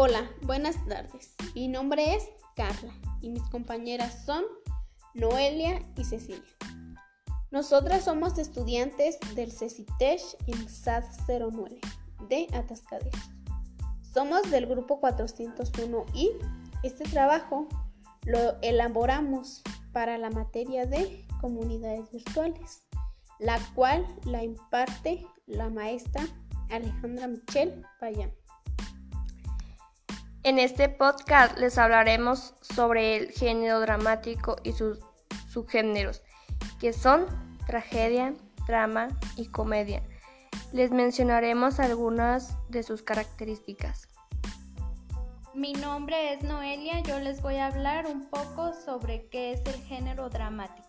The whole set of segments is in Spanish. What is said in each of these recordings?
Buenas tardes, mi nombre es Carla y mis compañeras son Noelia y Cecilia. Nosotras somos estudiantes del CECITESH en SAD 09 de Atascaderos. Somos del grupo 401 y este trabajo lo elaboramos para la materia de comunidades virtuales, la cual la imparte la maestra Alejandra Michelle Payán. En este podcast les hablaremos sobre el género dramático y sus subgéneros, que son tragedia, drama y comedia. Les mencionaremos algunas de sus características. Mi nombre es Noelia, yo les voy a hablar un poco sobre qué es el género dramático.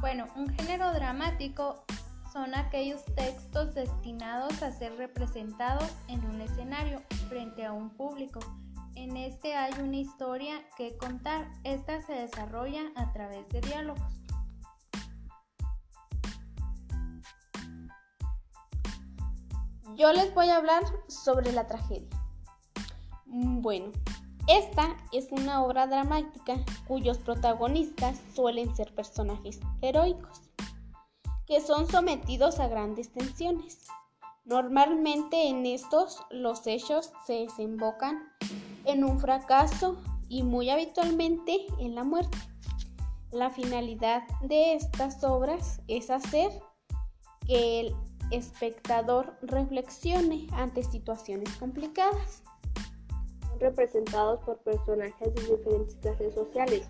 Bueno, un género dramático son aquellos textos destinados a ser representados en un escenario frente a un público. En este hay una historia que contar. Esta se desarrolla a través de diálogos. Yo les voy a hablar sobre la tragedia. Mm, bueno, esta es una obra dramática cuyos protagonistas suelen ser personajes heroicos que son sometidos a grandes tensiones. Normalmente en estos los hechos se desembocan en un fracaso y muy habitualmente en la muerte. La finalidad de estas obras es hacer que el espectador reflexione ante situaciones complicadas. Representados por personajes de diferentes clases sociales,